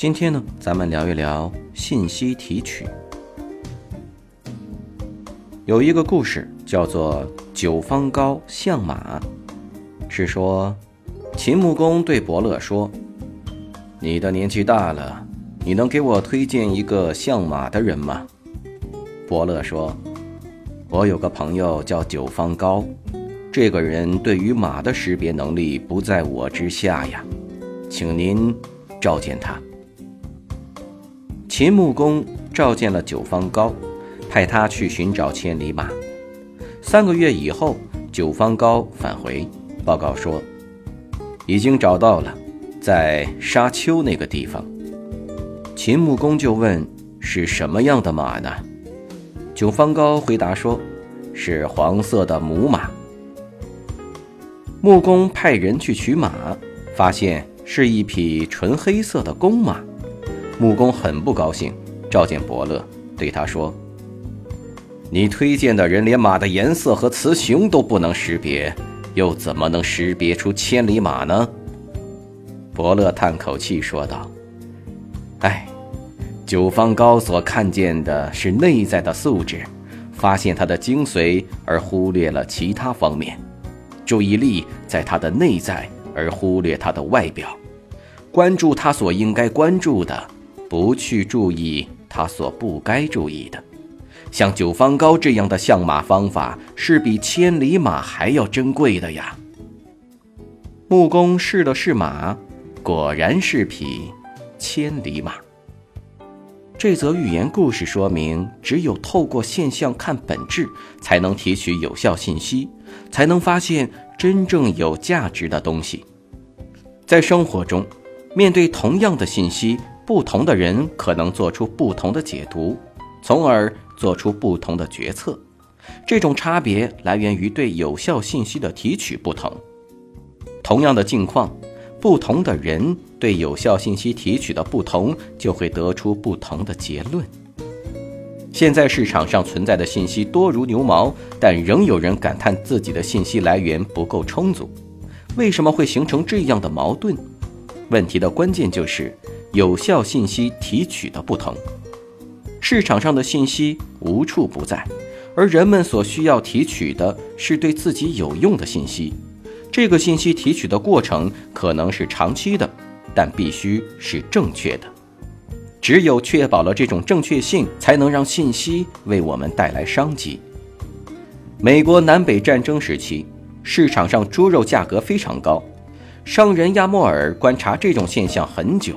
今天呢，咱们聊一聊信息提取。有一个故事叫做“九方高相马”，是说秦穆公对伯乐说：“你的年纪大了，你能给我推荐一个相马的人吗？”伯乐说：“我有个朋友叫九方高，这个人对于马的识别能力不在我之下呀，请您召见他。”秦穆公召见了九方高，派他去寻找千里马。三个月以后，九方高返回报告说，已经找到了，在沙丘那个地方。秦穆公就问是什么样的马呢？九方高回答说，是黄色的母马。穆公派人去取马，发现是一匹纯黑色的公马。木工很不高兴，召见伯乐，对他说：“你推荐的人连马的颜色和雌雄都不能识别，又怎么能识别出千里马呢？”伯乐叹口气说道：“哎，九方高所看见的是内在的素质，发现它的精髓，而忽略了其他方面，注意力在它的内在，而忽略它的外表，关注他所应该关注的。”不去注意他所不该注意的，像九方高这样的相马方法是比千里马还要珍贵的呀。穆公试了试马，果然是匹千里马。这则寓言故事说明，只有透过现象看本质，才能提取有效信息，才能发现真正有价值的东西。在生活中，面对同样的信息。不同的人可能做出不同的解读，从而做出不同的决策。这种差别来源于对有效信息的提取不同。同样的境况，不同的人对有效信息提取的不同，就会得出不同的结论。现在市场上存在的信息多如牛毛，但仍有人感叹自己的信息来源不够充足。为什么会形成这样的矛盾？问题的关键就是。有效信息提取的不同，市场上的信息无处不在，而人们所需要提取的是对自己有用的信息。这个信息提取的过程可能是长期的，但必须是正确的。只有确保了这种正确性，才能让信息为我们带来商机。美国南北战争时期，市场上猪肉价格非常高，商人亚莫尔观察这种现象很久。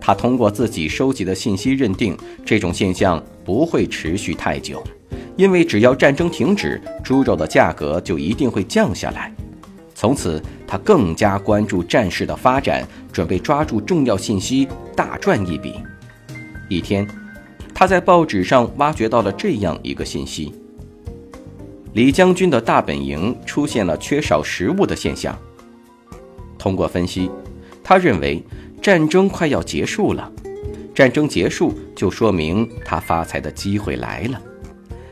他通过自己收集的信息认定，这种现象不会持续太久，因为只要战争停止，猪肉的价格就一定会降下来。从此，他更加关注战事的发展，准备抓住重要信息，大赚一笔。一天，他在报纸上挖掘到了这样一个信息：李将军的大本营出现了缺少食物的现象。通过分析，他认为。战争快要结束了，战争结束就说明他发财的机会来了。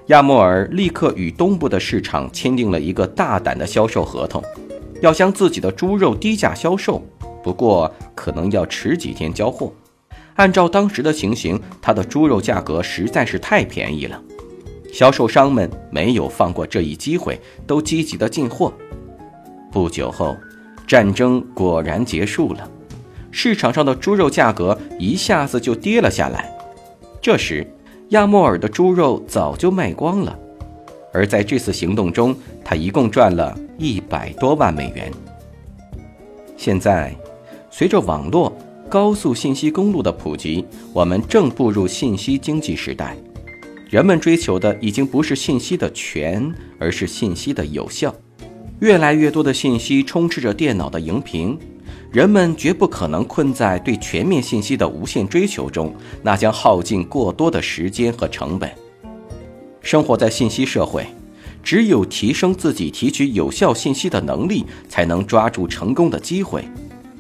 亚莫尔立刻与东部的市场签订了一个大胆的销售合同，要将自己的猪肉低价销售，不过可能要迟几天交货。按照当时的情形，他的猪肉价格实在是太便宜了，销售商们没有放过这一机会，都积极的进货。不久后，战争果然结束了。市场上的猪肉价格一下子就跌了下来。这时，亚莫尔的猪肉早就卖光了，而在这次行动中，他一共赚了一百多万美元。现在，随着网络、高速信息公路的普及，我们正步入信息经济时代。人们追求的已经不是信息的全，而是信息的有效。越来越多的信息充斥着电脑的荧屏。人们绝不可能困在对全面信息的无限追求中，那将耗尽过多的时间和成本。生活在信息社会，只有提升自己提取有效信息的能力，才能抓住成功的机会。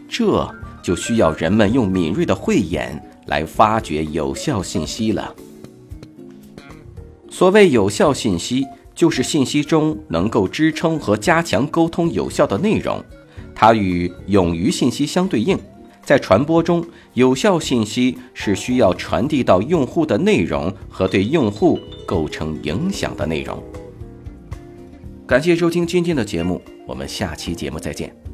这就需要人们用敏锐的慧眼来发掘有效信息了。所谓有效信息，就是信息中能够支撑和加强沟通有效的内容。它与勇于信息相对应，在传播中，有效信息是需要传递到用户的内容和对用户构成影响的内容。感谢收听今天的节目，我们下期节目再见。